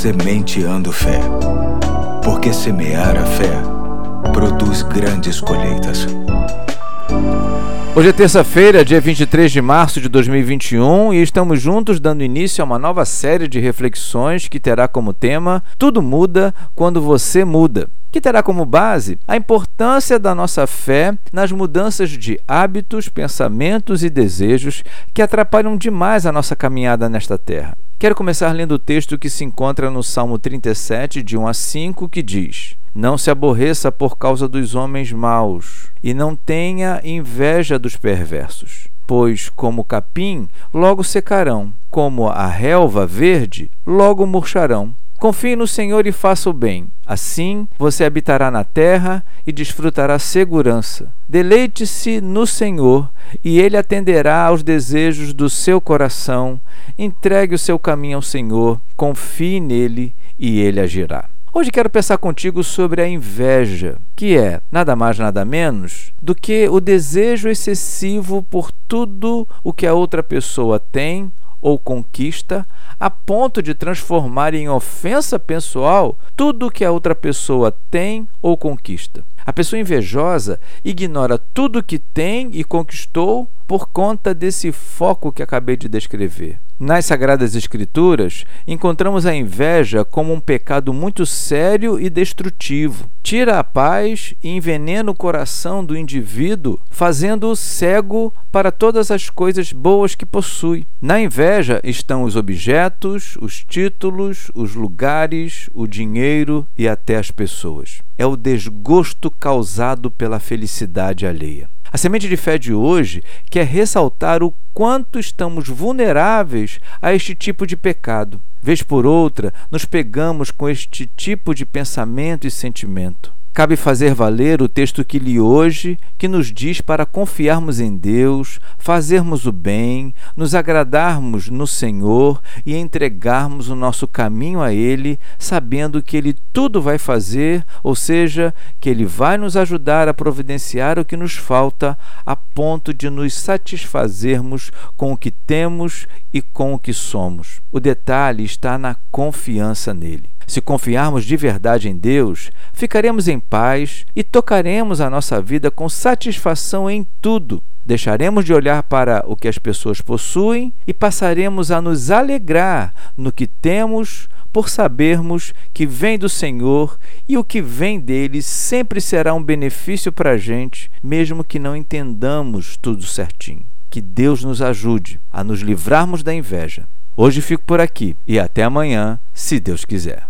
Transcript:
Sementeando Fé. Porque semear a fé produz grandes colheitas. Hoje é terça-feira, dia 23 de março de 2021, e estamos juntos dando início a uma nova série de reflexões que terá como tema Tudo muda quando você muda que terá como base a importância da nossa fé nas mudanças de hábitos, pensamentos e desejos que atrapalham demais a nossa caminhada nesta terra. Quero começar lendo o texto que se encontra no Salmo 37, de 1 a 5, que diz: Não se aborreça por causa dos homens maus, e não tenha inveja dos perversos, pois, como capim, logo secarão, como a relva verde, logo murcharão. Confie no Senhor e faça o bem. Assim você habitará na terra e desfrutará segurança. Deleite-se no Senhor e ele atenderá aos desejos do seu coração. Entregue o seu caminho ao Senhor, confie nele e ele agirá. Hoje quero pensar contigo sobre a inveja, que é nada mais nada menos do que o desejo excessivo por tudo o que a outra pessoa tem ou conquista a ponto de transformar em ofensa pessoal tudo que a outra pessoa tem ou conquista. A pessoa invejosa ignora tudo que tem e conquistou por conta desse foco que acabei de descrever. Nas Sagradas Escrituras, encontramos a inveja como um pecado muito sério e destrutivo. Tira a paz e envenena o coração do indivíduo, fazendo-o cego para todas as coisas boas que possui. Na inveja estão os objetos, os títulos, os lugares, o dinheiro e até as pessoas. É o desgosto causado pela felicidade alheia. A semente de fé de hoje quer ressaltar o quanto estamos vulneráveis a este tipo de pecado. Vez por outra, nos pegamos com este tipo de pensamento e sentimento. Cabe fazer valer o texto que li hoje, que nos diz para confiarmos em Deus, fazermos o bem, nos agradarmos no Senhor e entregarmos o nosso caminho a Ele, sabendo que Ele tudo vai fazer, ou seja, que Ele vai nos ajudar a providenciar o que nos falta, a ponto de nos satisfazermos com o que temos e com o que somos. O detalhe está na confiança nele. Se confiarmos de verdade em Deus, ficaremos em paz e tocaremos a nossa vida com satisfação em tudo. Deixaremos de olhar para o que as pessoas possuem e passaremos a nos alegrar no que temos, por sabermos que vem do Senhor e o que vem dele sempre será um benefício para a gente, mesmo que não entendamos tudo certinho. Que Deus nos ajude a nos livrarmos da inveja. Hoje fico por aqui e até amanhã, se Deus quiser.